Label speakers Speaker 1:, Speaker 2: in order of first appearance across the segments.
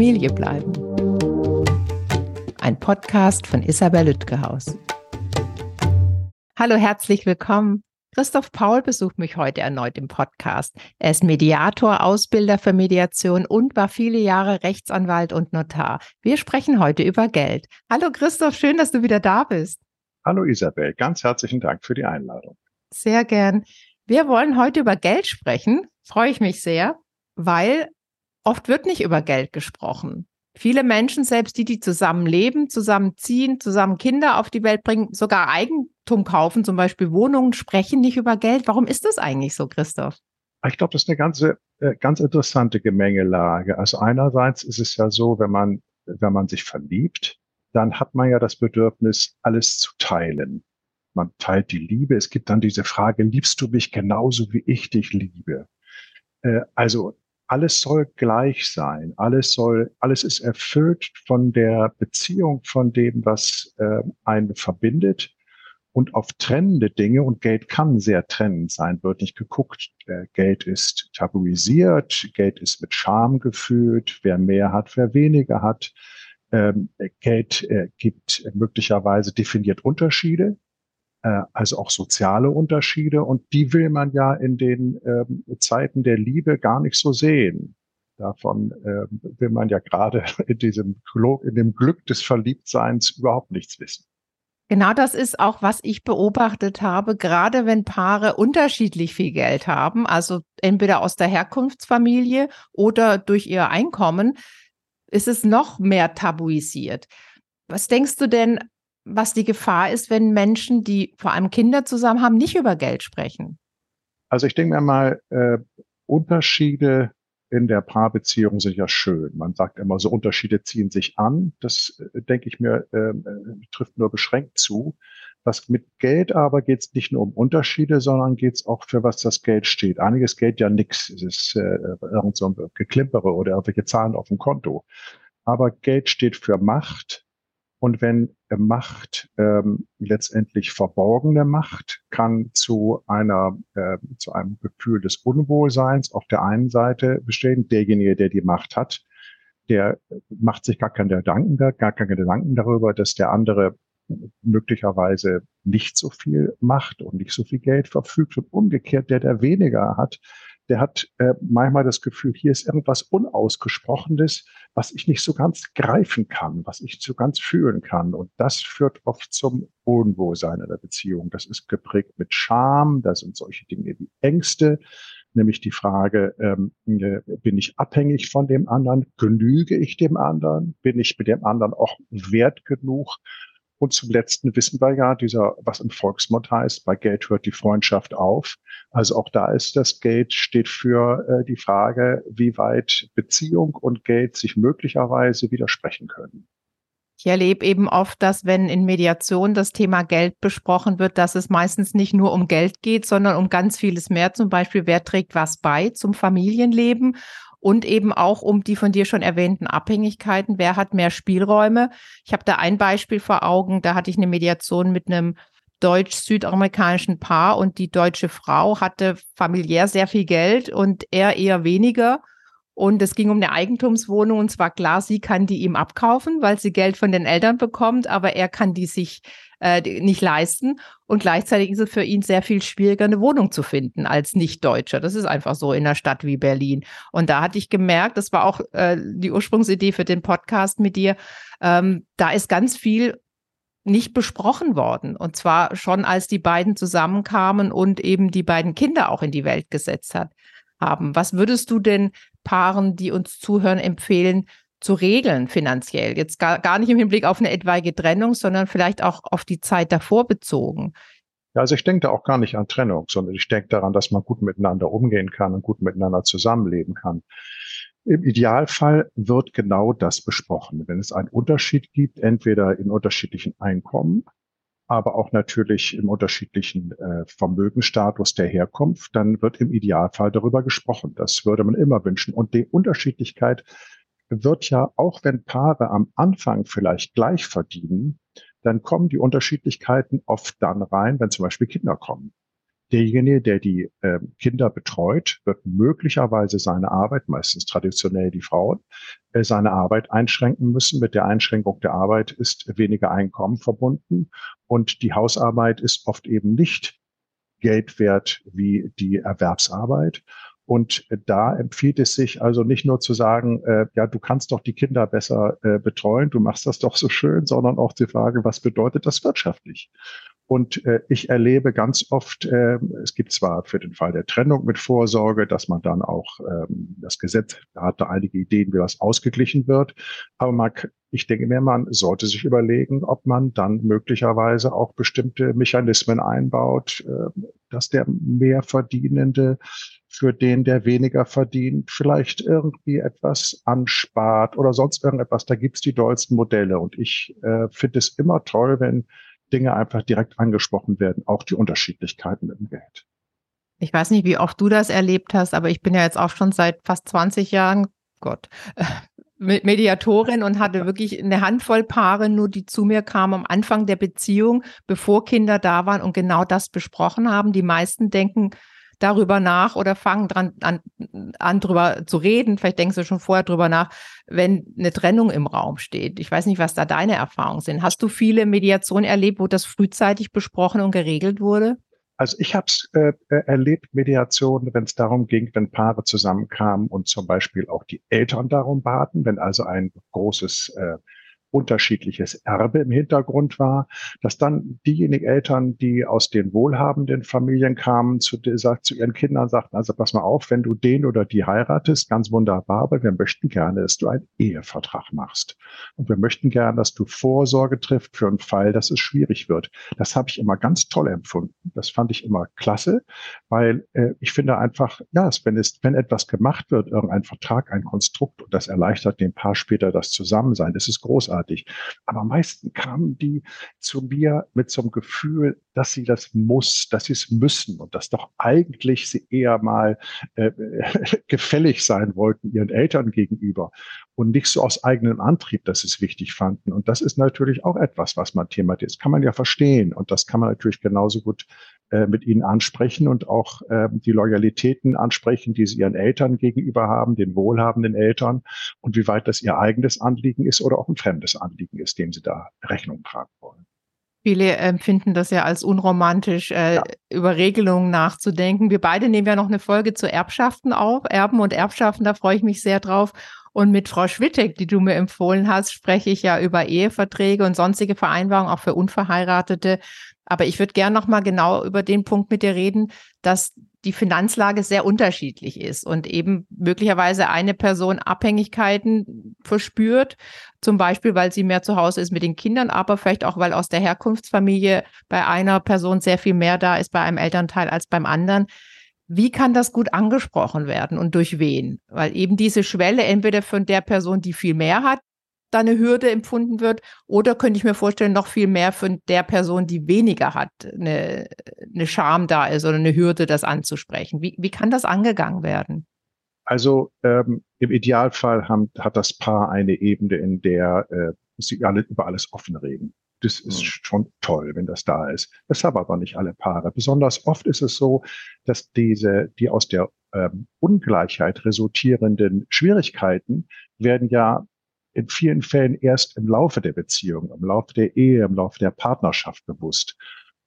Speaker 1: Familie bleiben. Ein Podcast von Isabel Lütgehaus. Hallo, herzlich willkommen. Christoph Paul besucht mich heute erneut im Podcast. Er ist Mediator, Ausbilder für Mediation und war viele Jahre Rechtsanwalt und Notar. Wir sprechen heute über Geld. Hallo Christoph, schön, dass du wieder da bist.
Speaker 2: Hallo Isabel, ganz herzlichen Dank für die Einladung.
Speaker 1: Sehr gern. Wir wollen heute über Geld sprechen. Freue ich mich sehr, weil oft wird nicht über Geld gesprochen. Viele Menschen, selbst die, die zusammen leben, zusammen ziehen, zusammen Kinder auf die Welt bringen, sogar Eigentum kaufen, zum Beispiel Wohnungen, sprechen nicht über Geld. Warum ist das eigentlich so, Christoph?
Speaker 2: Ich glaube, das ist eine ganze, äh, ganz interessante Gemengelage. Also einerseits ist es ja so, wenn man, wenn man sich verliebt, dann hat man ja das Bedürfnis, alles zu teilen. Man teilt die Liebe. Es gibt dann diese Frage, liebst du mich genauso wie ich dich liebe? Äh, also alles soll gleich sein. Alles soll, alles ist erfüllt von der Beziehung, von dem, was äh, einen verbindet und auf trennende Dinge. Und Geld kann sehr trennend sein, wird nicht geguckt. Äh, Geld ist tabuisiert, Geld ist mit Scham gefüllt, wer mehr hat, wer weniger hat. Ähm, Geld äh, gibt möglicherweise definiert Unterschiede also auch soziale Unterschiede. Und die will man ja in den ähm, Zeiten der Liebe gar nicht so sehen. Davon äh, will man ja gerade in diesem in dem Glück des Verliebtseins überhaupt nichts wissen.
Speaker 1: Genau das ist auch, was ich beobachtet habe, gerade wenn Paare unterschiedlich viel Geld haben, also entweder aus der Herkunftsfamilie oder durch ihr Einkommen, ist es noch mehr tabuisiert. Was denkst du denn, was die Gefahr ist, wenn Menschen, die vor allem Kinder zusammen haben, nicht über Geld sprechen?
Speaker 2: Also ich denke mir mal, äh, Unterschiede in der Paarbeziehung sind ja schön. Man sagt immer, so Unterschiede ziehen sich an. Das äh, denke ich mir, äh, trifft nur beschränkt zu. Was mit Geld aber geht es nicht nur um Unterschiede, sondern geht es auch für was das Geld steht. Einiges Geld ja nichts. Es ist äh, irgend so ein Geklimpere oder irgendwelche Zahlen auf dem Konto. Aber Geld steht für Macht, und wenn Macht ähm, letztendlich verborgene Macht kann zu einer äh, zu einem Gefühl des Unwohlseins auf der einen Seite bestehen. Derjenige, der die Macht hat, der macht sich gar keine Gedanken, gar keine Gedanken darüber, dass der andere möglicherweise nicht so viel Macht und nicht so viel Geld verfügt und umgekehrt der, der weniger hat, der hat äh, manchmal das Gefühl, hier ist irgendwas Unausgesprochenes, was ich nicht so ganz greifen kann, was ich so ganz fühlen kann. Und das führt oft zum Unwohlsein in der Beziehung. Das ist geprägt mit Scham, da sind solche Dinge wie Ängste, nämlich die Frage, ähm, äh, bin ich abhängig von dem anderen? Genüge ich dem anderen? Bin ich mit dem anderen auch wert genug? Und zum Letzten wissen wir ja, dieser, was im Volksmund heißt, bei Geld hört die Freundschaft auf. Also auch da ist das Geld steht für äh, die Frage, wie weit Beziehung und Geld sich möglicherweise widersprechen können.
Speaker 1: Ich erlebe eben oft, dass wenn in Mediation das Thema Geld besprochen wird, dass es meistens nicht nur um Geld geht, sondern um ganz vieles mehr. Zum Beispiel, wer trägt was bei zum Familienleben und eben auch um die von dir schon erwähnten Abhängigkeiten. Wer hat mehr Spielräume? Ich habe da ein Beispiel vor Augen. Da hatte ich eine Mediation mit einem deutsch-südamerikanischen Paar und die deutsche Frau hatte familiär sehr viel Geld und er eher weniger. Und es ging um eine Eigentumswohnung und zwar klar, sie kann die ihm abkaufen, weil sie Geld von den Eltern bekommt, aber er kann die sich äh, nicht leisten. Und gleichzeitig ist es für ihn sehr viel schwieriger, eine Wohnung zu finden als Nicht-Deutscher. Das ist einfach so in einer Stadt wie Berlin. Und da hatte ich gemerkt, das war auch äh, die Ursprungsidee für den Podcast mit dir, ähm, da ist ganz viel nicht besprochen worden. Und zwar schon, als die beiden zusammenkamen und eben die beiden Kinder auch in die Welt gesetzt hat, haben. Was würdest du denn Paaren, die uns zuhören, empfehlen, zu regeln finanziell. Jetzt gar, gar nicht im Hinblick auf eine etwaige Trennung, sondern vielleicht auch auf die Zeit davor bezogen.
Speaker 2: Ja, also ich denke da auch gar nicht an Trennung, sondern ich denke daran, dass man gut miteinander umgehen kann und gut miteinander zusammenleben kann. Im Idealfall wird genau das besprochen. Wenn es einen Unterschied gibt, entweder in unterschiedlichen Einkommen, aber auch natürlich im unterschiedlichen äh, Vermögensstatus der Herkunft, dann wird im Idealfall darüber gesprochen. Das würde man immer wünschen. Und die Unterschiedlichkeit wird ja, auch wenn Paare am Anfang vielleicht gleich verdienen, dann kommen die Unterschiedlichkeiten oft dann rein, wenn zum Beispiel Kinder kommen. Derjenige, der die äh, Kinder betreut, wird möglicherweise seine Arbeit, meistens traditionell die Frauen, äh, seine Arbeit einschränken müssen. Mit der Einschränkung der Arbeit ist weniger Einkommen verbunden und die Hausarbeit ist oft eben nicht Geld wert wie die Erwerbsarbeit. Und da empfiehlt es sich also nicht nur zu sagen, äh, ja, du kannst doch die Kinder besser äh, betreuen, du machst das doch so schön, sondern auch die Frage, was bedeutet das wirtschaftlich? Und äh, ich erlebe ganz oft, äh, es gibt zwar für den Fall der Trennung mit Vorsorge, dass man dann auch ähm, das Gesetz da hat da einige Ideen, wie das ausgeglichen wird. Aber man, ich denke mir, man sollte sich überlegen, ob man dann möglicherweise auch bestimmte Mechanismen einbaut, äh, dass der Mehrverdienende für den, der weniger verdient, vielleicht irgendwie etwas anspart oder sonst irgendetwas. Da gibt's die dollsten Modelle. Und ich äh, finde es immer toll, wenn Dinge einfach direkt angesprochen werden, auch die Unterschiedlichkeiten im Geld.
Speaker 1: Ich weiß nicht, wie oft du das erlebt hast, aber ich bin ja jetzt auch schon seit fast 20 Jahren, Gott, Mediatorin und hatte wirklich eine Handvoll Paare nur, die zu mir kamen am Anfang der Beziehung, bevor Kinder da waren und genau das besprochen haben. Die meisten denken, darüber nach oder fangen dran an, an drüber zu reden. Vielleicht denkst du schon vorher drüber nach, wenn eine Trennung im Raum steht. Ich weiß nicht, was da deine Erfahrungen sind. Hast du viele Mediationen erlebt, wo das frühzeitig besprochen und geregelt wurde?
Speaker 2: Also ich habe es äh, äh, erlebt, Mediation, wenn es darum ging, wenn Paare zusammenkamen und zum Beispiel auch die Eltern darum baten, wenn also ein großes äh, unterschiedliches Erbe im Hintergrund war, dass dann diejenigen Eltern, die aus den wohlhabenden Familien kamen, zu, sagt, zu ihren Kindern sagten, also pass mal auf, wenn du den oder die heiratest, ganz wunderbar, aber wir möchten gerne, dass du einen Ehevertrag machst. Und wir möchten gerne, dass du Vorsorge trifft für einen Fall, dass es schwierig wird. Das habe ich immer ganz toll empfunden. Das fand ich immer klasse, weil äh, ich finde einfach, ja, wenn es, wenn etwas gemacht wird, irgendein Vertrag, ein Konstrukt, und das erleichtert dem Paar später das Zusammensein, das ist großartig großartig. Aber meistens kamen die zu mir mit so einem Gefühl, dass sie das muss, dass sie es müssen und dass doch eigentlich sie eher mal äh, gefällig sein wollten ihren Eltern gegenüber und nicht so aus eigenem Antrieb, dass sie es wichtig fanden. Und das ist natürlich auch etwas, was man thematisiert. Das kann man ja verstehen und das kann man natürlich genauso gut äh, mit ihnen ansprechen und auch äh, die Loyalitäten ansprechen, die sie ihren Eltern gegenüber haben, den wohlhabenden Eltern und wie weit das ihr eigenes Anliegen ist oder auch ein fremdes Anliegen ist, dem sie da Rechnung tragen wollen.
Speaker 1: Viele empfinden das ja als unromantisch, äh, ja. über Regelungen nachzudenken. Wir beide nehmen ja noch eine Folge zu Erbschaften auf, Erben und Erbschaften, da freue ich mich sehr drauf. Und mit Frau Schwittek, die du mir empfohlen hast, spreche ich ja über Eheverträge und sonstige Vereinbarungen, auch für Unverheiratete. Aber ich würde gerne noch mal genau über den Punkt mit dir reden, dass die Finanzlage sehr unterschiedlich ist und eben möglicherweise eine Person Abhängigkeiten verspürt, zum Beispiel, weil sie mehr zu Hause ist mit den Kindern, aber vielleicht auch, weil aus der Herkunftsfamilie bei einer Person sehr viel mehr da ist bei einem Elternteil als beim anderen. Wie kann das gut angesprochen werden und durch wen? Weil eben diese Schwelle entweder von der Person, die viel mehr hat, da eine Hürde empfunden wird, oder könnte ich mir vorstellen, noch viel mehr von der Person, die weniger hat, eine, eine Scham da ist oder eine Hürde, das anzusprechen. Wie, wie kann das angegangen werden?
Speaker 2: Also ähm, im Idealfall haben, hat das Paar eine Ebene, in der äh, sie alle über alles offen reden. Das ist mhm. schon toll, wenn das da ist. Das haben aber nicht alle Paare. Besonders oft ist es so, dass diese, die aus der ähm, Ungleichheit resultierenden Schwierigkeiten werden ja in vielen Fällen erst im Laufe der Beziehung, im Laufe der Ehe, im Laufe der Partnerschaft bewusst.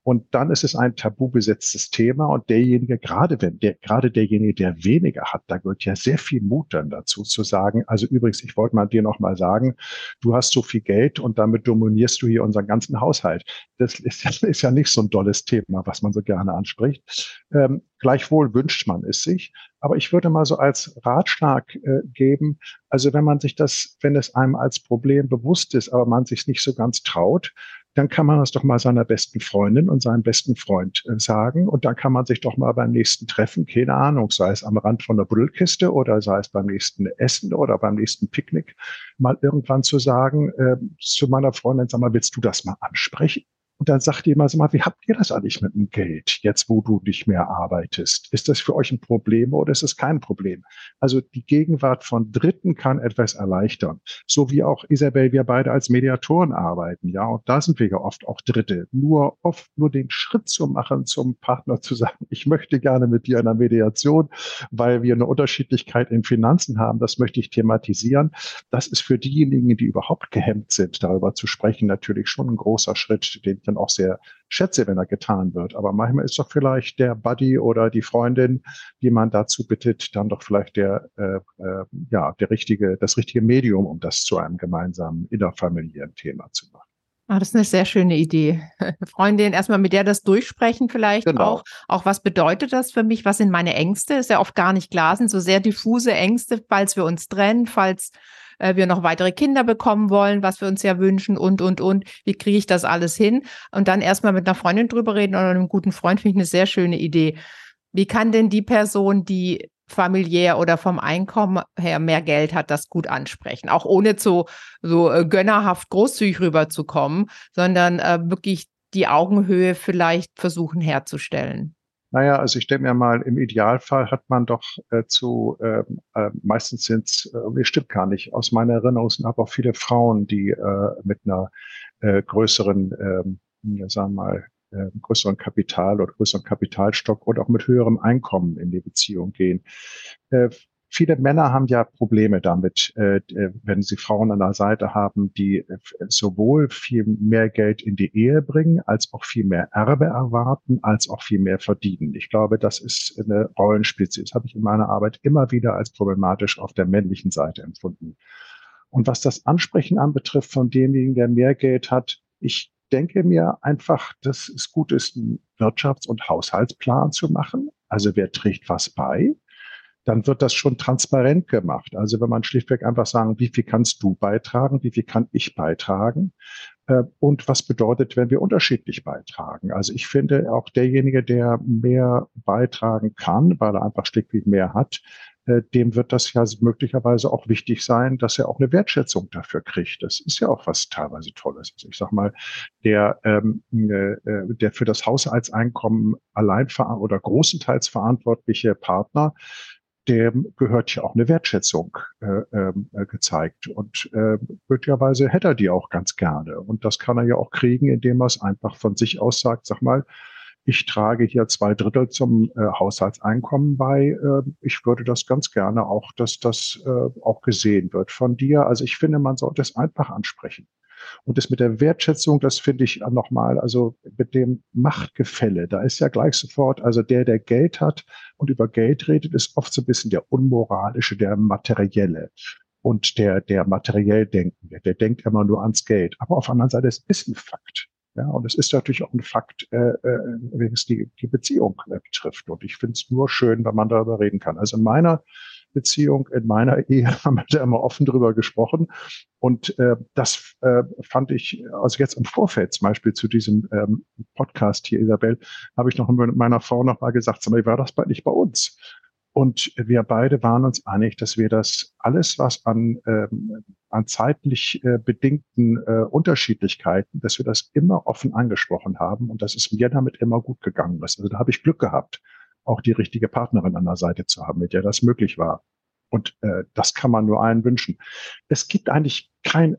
Speaker 2: Und dann ist es ein tabu besetztes Thema und derjenige, gerade wenn der, gerade derjenige, der weniger hat, da gehört ja sehr viel Mut dann dazu zu sagen, also übrigens, ich wollte mal dir noch mal sagen, du hast so viel Geld und damit dominierst du hier unseren ganzen Haushalt. Das ist, ja, ist ja nicht so ein dolles Thema, was man so gerne anspricht. Ähm, gleichwohl wünscht man es sich. Aber ich würde mal so als Ratschlag äh, geben, also wenn man sich das, wenn es einem als Problem bewusst ist, aber man sich nicht so ganz traut, dann kann man das doch mal seiner besten Freundin und seinem besten Freund äh, sagen. Und dann kann man sich doch mal beim nächsten Treffen, keine Ahnung, sei es am Rand von der Buddelkiste oder sei es beim nächsten Essen oder beim nächsten Picknick, mal irgendwann zu sagen, äh, zu meiner Freundin, sag mal, willst du das mal ansprechen? Und dann sagt immer so mal, wie habt ihr das eigentlich mit dem Geld, jetzt wo du nicht mehr arbeitest? Ist das für euch ein Problem oder ist es kein Problem? Also die Gegenwart von Dritten kann etwas erleichtern. So wie auch Isabel, wir beide als Mediatoren arbeiten, ja. Und da sind wir ja oft auch Dritte. Nur oft nur den Schritt zu machen, zum Partner zu sagen, ich möchte gerne mit dir in einer Mediation, weil wir eine Unterschiedlichkeit in Finanzen haben. Das möchte ich thematisieren. Das ist für diejenigen, die überhaupt gehemmt sind, darüber zu sprechen, natürlich schon ein großer Schritt, den ich dann auch sehr schätze, wenn er getan wird. Aber manchmal ist doch vielleicht der Buddy oder die Freundin, die man dazu bittet, dann doch vielleicht der, äh, äh, ja, der richtige, das richtige Medium, um das zu einem gemeinsamen innerfamiliären Thema zu machen.
Speaker 1: Ah, das ist eine sehr schöne Idee. Freundin, erstmal mit der das durchsprechen vielleicht genau. auch. Auch was bedeutet das für mich? Was sind meine Ängste? Ist ja oft gar nicht klar, sind so sehr diffuse Ängste, falls wir uns trennen, falls äh, wir noch weitere Kinder bekommen wollen, was wir uns ja wünschen und, und, und. Wie kriege ich das alles hin? Und dann erstmal mit einer Freundin drüber reden oder einem guten Freund finde ich eine sehr schöne Idee. Wie kann denn die Person, die familiär oder vom Einkommen her mehr Geld hat, das gut ansprechen. Auch ohne so, so äh, gönnerhaft großzügig rüberzukommen, sondern äh, wirklich die Augenhöhe vielleicht versuchen herzustellen.
Speaker 2: Naja, also ich denke mir mal, im Idealfall hat man doch äh, zu, ähm, äh, meistens sind es, äh, stimmt gar nicht, aus meiner Erinnerung sind aber auch viele Frauen, die äh, mit einer äh, größeren, äh, sagen wir mal, äh, größeren Kapital oder größeren Kapitalstock oder auch mit höherem Einkommen in die Beziehung gehen. Äh, Viele Männer haben ja Probleme damit, äh, äh, wenn sie Frauen an der Seite haben, die äh, sowohl viel mehr Geld in die Ehe bringen, als auch viel mehr Erbe erwarten, als auch viel mehr verdienen. Ich glaube, das ist eine Rollenspitze. Das habe ich in meiner Arbeit immer wieder als problematisch auf der männlichen Seite empfunden. Und was das Ansprechen anbetrifft von demjenigen, der mehr Geld hat, ich denke mir einfach, dass es gut ist, einen Wirtschafts- und Haushaltsplan zu machen. Also wer trägt was bei? dann wird das schon transparent gemacht. Also wenn man schlichtweg einfach sagen, wie viel kannst du beitragen, wie viel kann ich beitragen äh, und was bedeutet, wenn wir unterschiedlich beitragen. Also ich finde auch derjenige, der mehr beitragen kann, weil er einfach schlichtweg mehr hat, dem wird das ja möglicherweise auch wichtig sein, dass er auch eine Wertschätzung dafür kriegt. Das ist ja auch was teilweise Tolles. Also ich sag mal, der, ähm, äh, der für das Haushaltseinkommen allein oder großenteils verantwortliche Partner, dem gehört ja auch eine Wertschätzung äh, ähm, äh, gezeigt. Und äh, möglicherweise hätte er die auch ganz gerne. Und das kann er ja auch kriegen, indem er es einfach von sich aus sagt, sag mal, ich trage hier zwei Drittel zum äh, Haushaltseinkommen bei. Äh, ich würde das ganz gerne auch, dass das äh, auch gesehen wird von dir. Also ich finde, man sollte es einfach ansprechen. Und das mit der Wertschätzung, das finde ich nochmal, also mit dem Machtgefälle, da ist ja gleich sofort, also der, der Geld hat und über Geld redet, ist oft so ein bisschen der unmoralische, der materielle. Und der, der materiell Denkende, der denkt immer nur ans Geld. Aber auf der anderen Seite, es ist ein Fakt. Ja, und es ist natürlich auch ein Fakt, äh, äh, wenn es die, die Beziehung äh, betrifft. Und ich finde es nur schön, wenn man darüber reden kann. Also in meiner Beziehung, in meiner Ehe haben wir da immer offen drüber gesprochen. Und äh, das äh, fand ich, also jetzt im Vorfeld zum Beispiel zu diesem ähm, Podcast hier, Isabel, habe ich noch mit meiner Frau noch mal gesagt, sag mal, war das bei, nicht bei uns? Und wir beide waren uns einig, dass wir das alles, was an, ähm, an zeitlich äh, bedingten äh, Unterschiedlichkeiten, dass wir das immer offen angesprochen haben und dass es mir damit immer gut gegangen ist. Also da habe ich Glück gehabt auch die richtige Partnerin an der Seite zu haben, mit der das möglich war. Und äh, das kann man nur allen wünschen. Es gibt eigentlich kein,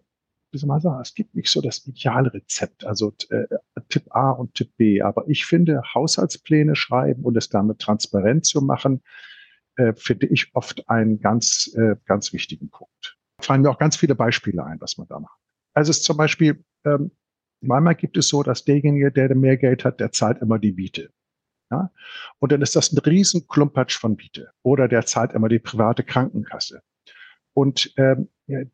Speaker 2: wie soll man sagen, es gibt nicht so das Idealrezept, also äh, Tipp A und Tipp B. Aber ich finde, Haushaltspläne schreiben und es damit transparent zu machen, äh, finde ich oft einen ganz, äh, ganz wichtigen Punkt. Fallen mir auch ganz viele Beispiele ein, was man da macht. Also es zum Beispiel, ähm, manchmal gibt es so, dass derjenige, der mehr Geld hat, der zahlt immer die Miete. Ja? Und dann ist das ein riesen Klumpatsch von Miete. Oder der zahlt immer die private Krankenkasse. Und ähm,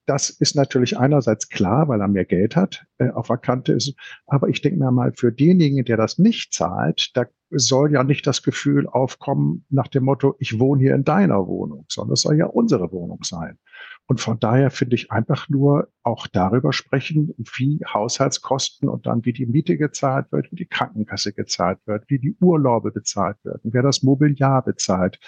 Speaker 2: das ist natürlich einerseits klar, weil er mehr Geld hat, äh, auf der Kante ist. Aber ich denke mir mal, für denjenigen, der das nicht zahlt, da soll ja nicht das Gefühl aufkommen nach dem Motto, ich wohne hier in deiner Wohnung, sondern es soll ja unsere Wohnung sein. Und von daher finde ich einfach nur auch darüber sprechen, wie Haushaltskosten und dann wie die Miete gezahlt wird, wie die Krankenkasse gezahlt wird, wie die Urlaube bezahlt werden, wer das Mobiliar bezahlt.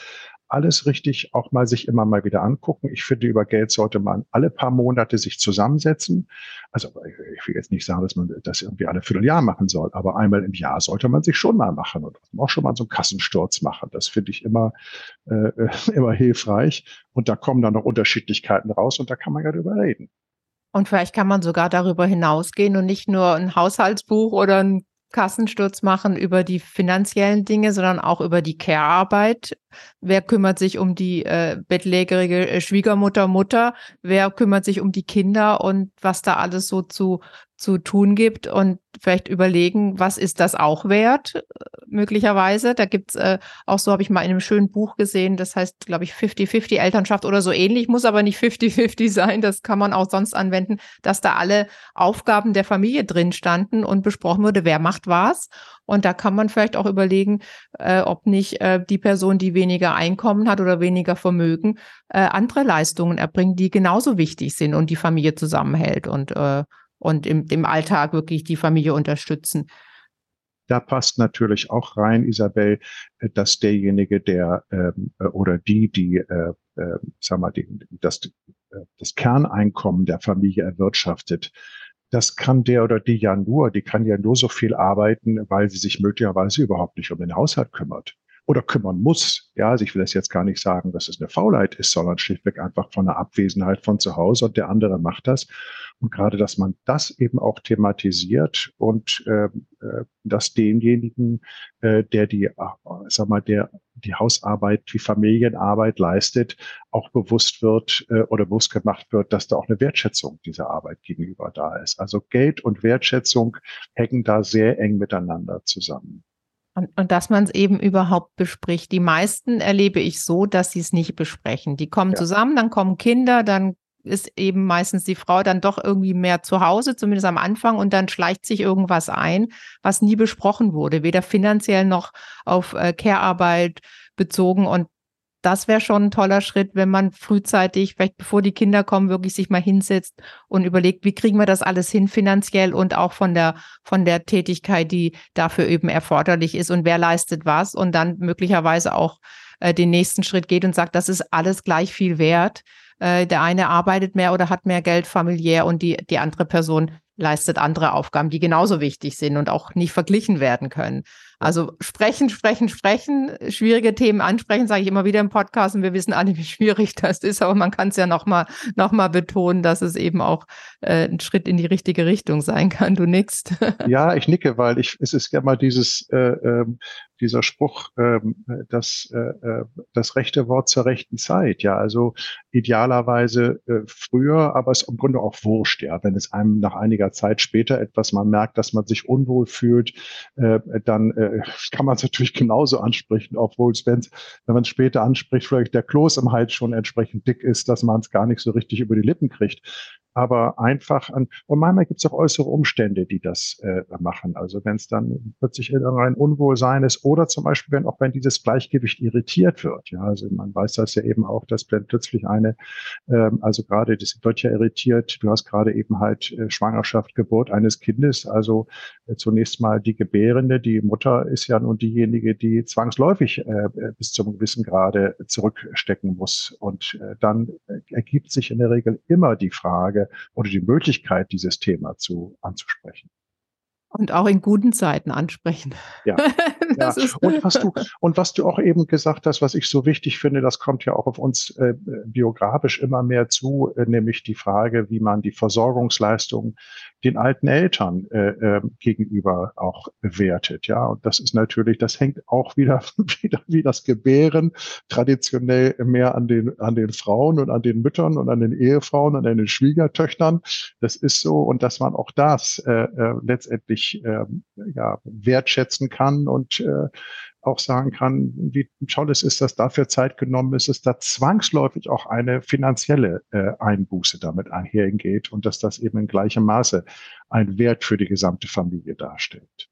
Speaker 2: Alles richtig auch mal sich immer mal wieder angucken. Ich finde, über Geld sollte man alle paar Monate sich zusammensetzen. Also ich will jetzt nicht sagen, dass man das irgendwie alle Vierteljahr machen soll, aber einmal im Jahr sollte man sich schon mal machen und auch schon mal so einen Kassensturz machen. Das finde ich immer, äh, immer hilfreich. Und da kommen dann noch Unterschiedlichkeiten raus und da kann man ja drüber reden.
Speaker 1: Und vielleicht kann man sogar darüber hinausgehen und nicht nur ein Haushaltsbuch oder ein Kassensturz machen über die finanziellen Dinge, sondern auch über die Care-Arbeit. Wer kümmert sich um die äh, bettlägerige äh, Schwiegermutter, Mutter? Wer kümmert sich um die Kinder und was da alles so zu, zu tun gibt? Und vielleicht überlegen, was ist das auch wert, äh, möglicherweise. Da gibt's äh, auch so, habe ich mal in einem schönen Buch gesehen, das heißt, glaube ich, 50-50 Elternschaft oder so ähnlich, muss aber nicht 50-50 sein, das kann man auch sonst anwenden, dass da alle Aufgaben der Familie drin standen und besprochen wurde, wer macht was. Und da kann man vielleicht auch überlegen, äh, ob nicht äh, die Person, die weniger Einkommen hat oder weniger Vermögen, äh, andere Leistungen erbringt, die genauso wichtig sind und die Familie zusammenhält und äh, und im, im Alltag wirklich die Familie unterstützen.
Speaker 2: Da passt natürlich auch rein, Isabel, äh, dass derjenige, der ähm, äh, oder die, die, äh, äh, sag mal, die, das, äh, das Kerneinkommen der Familie erwirtschaftet, das kann der oder die ja nur, die kann ja nur so viel arbeiten, weil sie sich möglicherweise überhaupt nicht um den Haushalt kümmert oder kümmern muss. Ja, also ich will das jetzt gar nicht sagen, dass es eine Faulheit ist, sondern schlichtweg einfach von einer Abwesenheit von zu Hause und der andere macht das. Und gerade, dass man das eben auch thematisiert und äh, äh dass demjenigen, äh, der die, äh, sag mal, der die Hausarbeit, die Familienarbeit leistet, auch bewusst wird äh, oder bewusst gemacht wird, dass da auch eine Wertschätzung dieser Arbeit gegenüber da ist. Also Geld und Wertschätzung hängen da sehr eng miteinander zusammen.
Speaker 1: Und, und dass man es eben überhaupt bespricht. Die meisten erlebe ich so, dass sie es nicht besprechen. Die kommen ja. zusammen, dann kommen Kinder, dann ist eben meistens die Frau dann doch irgendwie mehr zu Hause, zumindest am Anfang, und dann schleicht sich irgendwas ein, was nie besprochen wurde, weder finanziell noch auf äh, Care-Arbeit bezogen. Und das wäre schon ein toller Schritt, wenn man frühzeitig, vielleicht bevor die Kinder kommen, wirklich sich mal hinsetzt und überlegt, wie kriegen wir das alles hin finanziell und auch von der, von der Tätigkeit, die dafür eben erforderlich ist und wer leistet was und dann möglicherweise auch äh, den nächsten Schritt geht und sagt, das ist alles gleich viel wert. Äh, der eine arbeitet mehr oder hat mehr Geld familiär und die, die andere Person leistet andere Aufgaben, die genauso wichtig sind und auch nicht verglichen werden können. Also sprechen, sprechen, sprechen, schwierige Themen ansprechen, sage ich immer wieder im Podcast und wir wissen alle, wie schwierig das ist, aber man kann es ja nochmal noch mal betonen, dass es eben auch äh, ein Schritt in die richtige Richtung sein kann. Du nickst.
Speaker 2: Ja, ich nicke, weil ich, es ist ja mal dieses, äh, äh, dieser Spruch, äh, das, äh, äh, das rechte Wort zur rechten Zeit. Ja, also idealerweise äh, früher, aber es ist im Grunde auch wurscht, ja, wenn es einem nach einiger Zeit später etwas, man merkt, dass man sich unwohl fühlt, dann kann man es natürlich genauso ansprechen, obwohl es, wenn man es später anspricht, vielleicht der Kloß im Hals schon entsprechend dick ist, dass man es gar nicht so richtig über die Lippen kriegt aber einfach an, und manchmal gibt es auch äußere Umstände, die das äh, machen. Also wenn es dann plötzlich irgendein Unwohlsein ist oder zum Beispiel, wenn auch wenn dieses Gleichgewicht irritiert wird. Ja, also man weiß das ja eben auch, dass plötzlich eine, ähm, also gerade das wird ja irritiert, du hast gerade eben halt äh, Schwangerschaft, Geburt eines Kindes, also äh, zunächst mal die Gebärende, die Mutter ist ja nun diejenige, die zwangsläufig äh, bis zum gewissen Grade zurückstecken muss. Und äh, dann äh, ergibt sich in der Regel immer die Frage, Frage oder die Möglichkeit, dieses Thema zu anzusprechen.
Speaker 1: Und auch in guten Zeiten ansprechen.
Speaker 2: Ja. ja. und, was du, und was du auch eben gesagt hast, was ich so wichtig finde, das kommt ja auch auf uns äh, biografisch immer mehr zu, äh, nämlich die Frage, wie man die Versorgungsleistung den alten Eltern äh, äh, gegenüber auch bewertet. Ja, und das ist natürlich, das hängt auch wieder, wieder wie das Gebären traditionell mehr an den, an den Frauen und an den Müttern und an den Ehefrauen und an den Schwiegertöchtern. Das ist so und dass man auch das äh, äh, letztendlich äh, ja, wertschätzen kann und äh, auch sagen kann, wie toll es ist, dass dafür Zeit genommen ist, dass da zwangsläufig auch eine finanzielle äh, Einbuße damit einhergeht und dass das eben in gleichem Maße ein Wert für die gesamte Familie darstellt.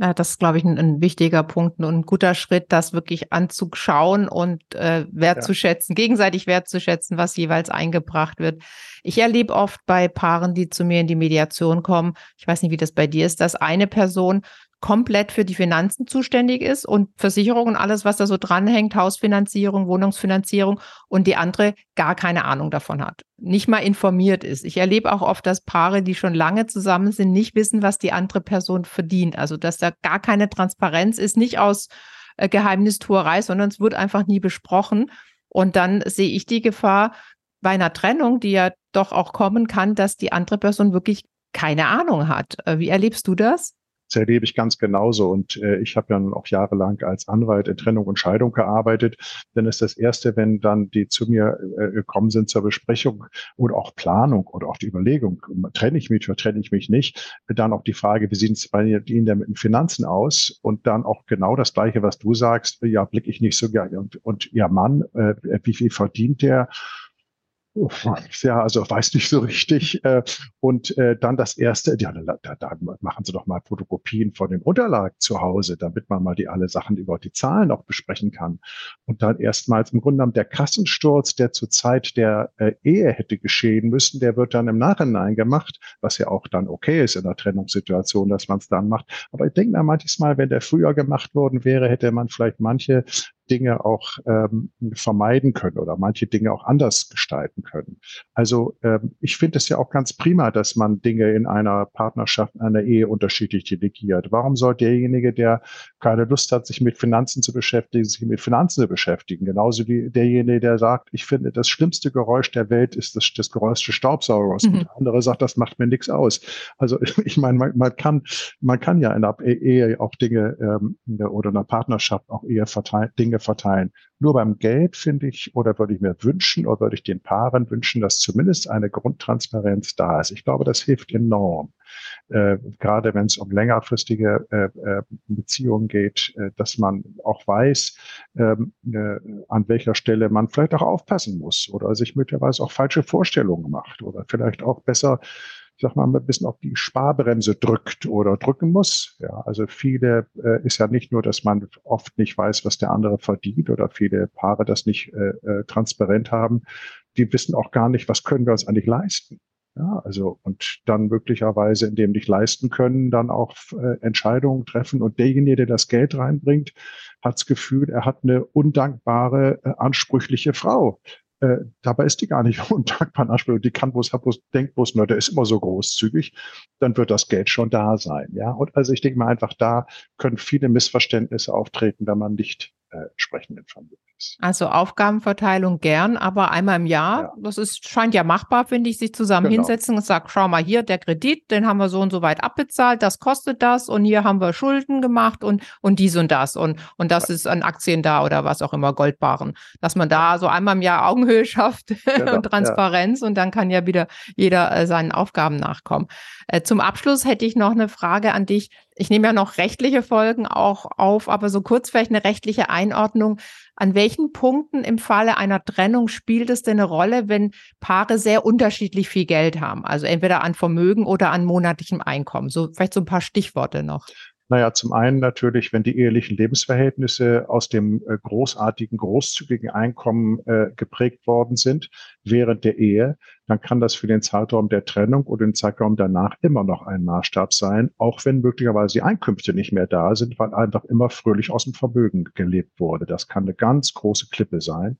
Speaker 1: Ja, das ist, glaube ich, ein, ein, wichtiger Punkt und ein guter Schritt, das wirklich anzuschauen und äh, wertzuschätzen, ja. gegenseitig wertzuschätzen, was jeweils eingebracht wird. Ich erlebe oft bei Paaren, die zu mir in die Mediation kommen, ich weiß nicht, wie das bei dir ist, dass eine Person komplett für die Finanzen zuständig ist und Versicherung und alles, was da so dranhängt, Hausfinanzierung, Wohnungsfinanzierung und die andere gar keine Ahnung davon hat, nicht mal informiert ist. Ich erlebe auch oft, dass Paare, die schon lange zusammen sind, nicht wissen, was die andere Person verdient. Also, dass da gar keine Transparenz ist, nicht aus äh, Geheimnistuerei, sondern es wird einfach nie besprochen. Und dann sehe ich die Gefahr bei einer Trennung, die ja doch auch kommen kann, dass die andere Person wirklich keine Ahnung hat. Äh, wie erlebst du das?
Speaker 2: Das erlebe ich ganz genauso. Und äh, ich habe ja nun auch jahrelang als Anwalt in Trennung und Scheidung gearbeitet. Dann ist das Erste, wenn dann die zu mir äh, gekommen sind zur Besprechung oder auch Planung oder auch die Überlegung, trenne ich mich oder trenne ich mich nicht, dann auch die Frage, wie sieht es bei Ihnen denn mit den Finanzen aus? Und dann auch genau das Gleiche, was du sagst, ja, blicke ich nicht so gerne. Und, und ja, Mann, äh, wie viel verdient der? Ja, also weiß nicht so richtig. Äh, und äh, dann das erste, ja, da, da machen Sie doch mal Fotokopien von den Unterlagen zu Hause, damit man mal die alle Sachen über die Zahlen auch besprechen kann. Und dann erstmals im Grunde genommen der Kassensturz, der zur Zeit der äh, Ehe hätte geschehen müssen, der wird dann im Nachhinein gemacht, was ja auch dann okay ist in der Trennungssituation, dass man es dann macht. Aber ich denke mir manches Mal, wenn der früher gemacht worden wäre, hätte man vielleicht manche Dinge auch ähm, vermeiden können oder manche Dinge auch anders gestalten können. Also ähm, ich finde es ja auch ganz prima, dass man Dinge in einer Partnerschaft, in einer Ehe unterschiedlich delegiert. Warum soll derjenige, der keine Lust hat, sich mit Finanzen zu beschäftigen, sich mit Finanzen zu beschäftigen? Genauso wie derjenige, der sagt, ich finde, das schlimmste Geräusch der Welt ist das, das Geräusch des Staubsaugers. Mhm. Und der andere sagt, das macht mir nichts aus. Also ich meine, man, man, kann, man kann ja in einer Ehe auch Dinge ähm, oder in einer Partnerschaft auch eher verteilen, Dinge Dinge verteilen. Nur beim Geld finde ich, oder würde ich mir wünschen, oder würde ich den Paaren wünschen, dass zumindest eine Grundtransparenz da ist. Ich glaube, das hilft enorm. Äh, gerade wenn es um längerfristige äh, äh, Beziehungen geht, äh, dass man auch weiß, ähm, äh, an welcher Stelle man vielleicht auch aufpassen muss oder sich möglicherweise auch falsche Vorstellungen macht oder vielleicht auch besser ich sag mal, ein bisschen auf die Sparbremse drückt oder drücken muss. Ja, also viele äh, ist ja nicht nur, dass man oft nicht weiß, was der andere verdient oder viele Paare das nicht äh, äh, transparent haben. Die wissen auch gar nicht, was können wir uns eigentlich leisten. Ja, also und dann möglicherweise, indem nicht leisten können, dann auch äh, Entscheidungen treffen. Und derjenige, der das Geld reinbringt, hat das Gefühl, er hat eine undankbare, äh, ansprüchliche Frau. Äh, dabei ist die gar nicht undankbar Anspruch. Die kann bloß, bloß, denkt bloß nur, der ist immer so großzügig. Dann wird das Geld schon da sein. Ja, und also ich denke mal einfach, da können viele Missverständnisse auftreten, wenn man nicht äh, entsprechend informiert.
Speaker 1: Also Aufgabenverteilung gern, aber einmal im Jahr, ja. das ist, scheint ja machbar, finde ich, sich zusammen genau. hinsetzen und sagen, schau mal hier, der Kredit, den haben wir so und so weit abbezahlt, das kostet das und hier haben wir Schulden gemacht und, und dies und das und, und das ja. ist an Aktien da oder was auch immer, Goldbaren. Dass man da so einmal im Jahr Augenhöhe schafft genau. und Transparenz ja. und dann kann ja wieder jeder äh, seinen Aufgaben nachkommen. Äh, zum Abschluss hätte ich noch eine Frage an dich. Ich nehme ja noch rechtliche Folgen auch auf, aber so kurz vielleicht eine rechtliche Einordnung. An welchen Punkten im Falle einer Trennung spielt es denn eine Rolle, wenn Paare sehr unterschiedlich viel Geld haben? Also entweder an Vermögen oder an monatlichem Einkommen. So vielleicht so ein paar Stichworte noch.
Speaker 2: Naja, zum einen natürlich, wenn die ehelichen Lebensverhältnisse aus dem äh, großartigen, großzügigen Einkommen äh, geprägt worden sind während der Ehe, dann kann das für den Zeitraum der Trennung oder den Zeitraum danach immer noch ein Maßstab sein, auch wenn möglicherweise die Einkünfte nicht mehr da sind, weil einfach immer fröhlich aus dem Vermögen gelebt wurde. Das kann eine ganz große Klippe sein.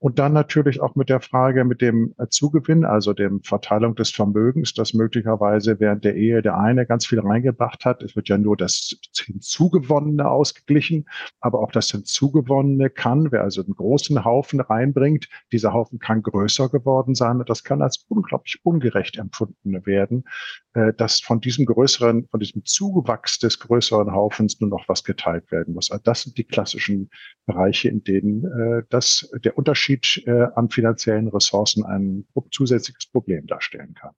Speaker 2: Und dann natürlich auch mit der Frage mit dem äh, Zugewinn, also dem Verteilung des Vermögens, dass möglicherweise während der Ehe der eine ganz viel reingebracht hat. Es wird ja nur das Hinzugewonnene ausgeglichen, aber auch das Hinzugewonnene kann, wer also einen großen Haufen reinbringt, dieser Haufen kann größer geworden sein und das kann als unglaublich ungerecht empfunden werden, äh, dass von diesem größeren, von diesem Zugewachs des größeren Haufens nur noch was geteilt werden muss. Also das sind die klassischen Bereiche, in denen äh, das der Unterschied Unterschied äh, an finanziellen Ressourcen ein zusätzliches Problem darstellen kann.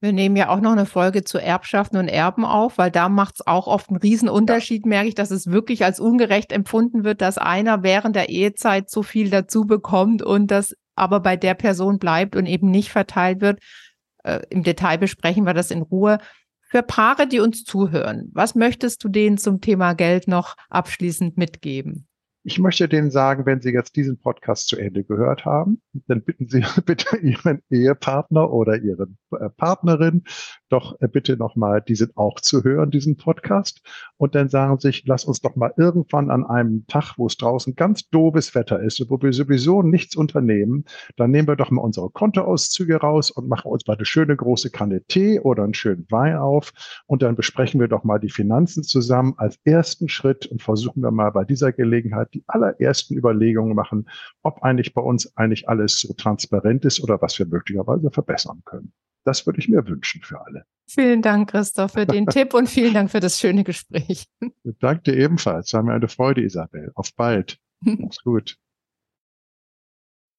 Speaker 1: Wir nehmen ja auch noch eine Folge zu Erbschaften und Erben auf, weil da macht es auch oft einen Riesenunterschied, ja. merke ich, dass es wirklich als ungerecht empfunden wird, dass einer während der Ehezeit so viel dazu bekommt und das aber bei der Person bleibt und eben nicht verteilt wird. Äh, Im Detail besprechen wir das in Ruhe. Für Paare, die uns zuhören, was möchtest du denen zum Thema Geld noch abschließend mitgeben?
Speaker 2: Ich möchte denen sagen, wenn Sie jetzt diesen Podcast zu Ende gehört haben, dann bitten Sie bitte Ihren Ehepartner oder Ihren äh, Partnerin doch äh, bitte nochmal, die sind auch zu hören, diesen Podcast. Und dann sagen sich, lass uns doch mal irgendwann an einem Tag, wo es draußen ganz doofes Wetter ist und wo wir sowieso nichts unternehmen, dann nehmen wir doch mal unsere Kontoauszüge raus und machen uns mal eine schöne große Kanne Tee oder einen schönen Wein auf. Und dann besprechen wir doch mal die Finanzen zusammen als ersten Schritt und versuchen wir mal bei dieser Gelegenheit die allerersten Überlegungen machen, ob eigentlich bei uns eigentlich alles so transparent ist oder was wir möglicherweise verbessern können. Das würde ich mir wünschen für alle.
Speaker 1: Vielen Dank, Christoph, für den Tipp und vielen Dank für das schöne Gespräch.
Speaker 2: Danke dir ebenfalls. War mir eine Freude, Isabel. Auf bald. Mach's gut.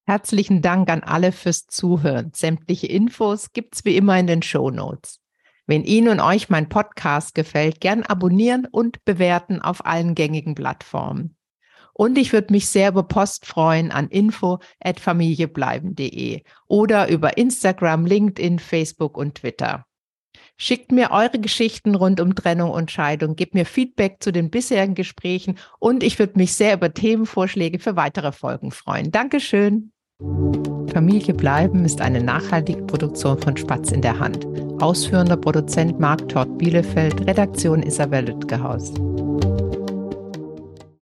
Speaker 1: Herzlichen Dank an alle fürs Zuhören. Sämtliche Infos gibt's wie immer in den Show Notes. Wenn Ihnen und euch mein Podcast gefällt, gern abonnieren und bewerten auf allen gängigen Plattformen. Und ich würde mich sehr über Post freuen an info@familiebleiben.de oder über Instagram, LinkedIn, Facebook und Twitter. Schickt mir eure Geschichten rund um Trennung und Scheidung, gebt mir Feedback zu den bisherigen Gesprächen und ich würde mich sehr über Themenvorschläge für weitere Folgen freuen. Dankeschön. Familie bleiben ist eine nachhaltige Produktion von Spatz in der Hand. Ausführender Produzent Marc Tort Bielefeld, Redaktion Isabel Lütgehaus.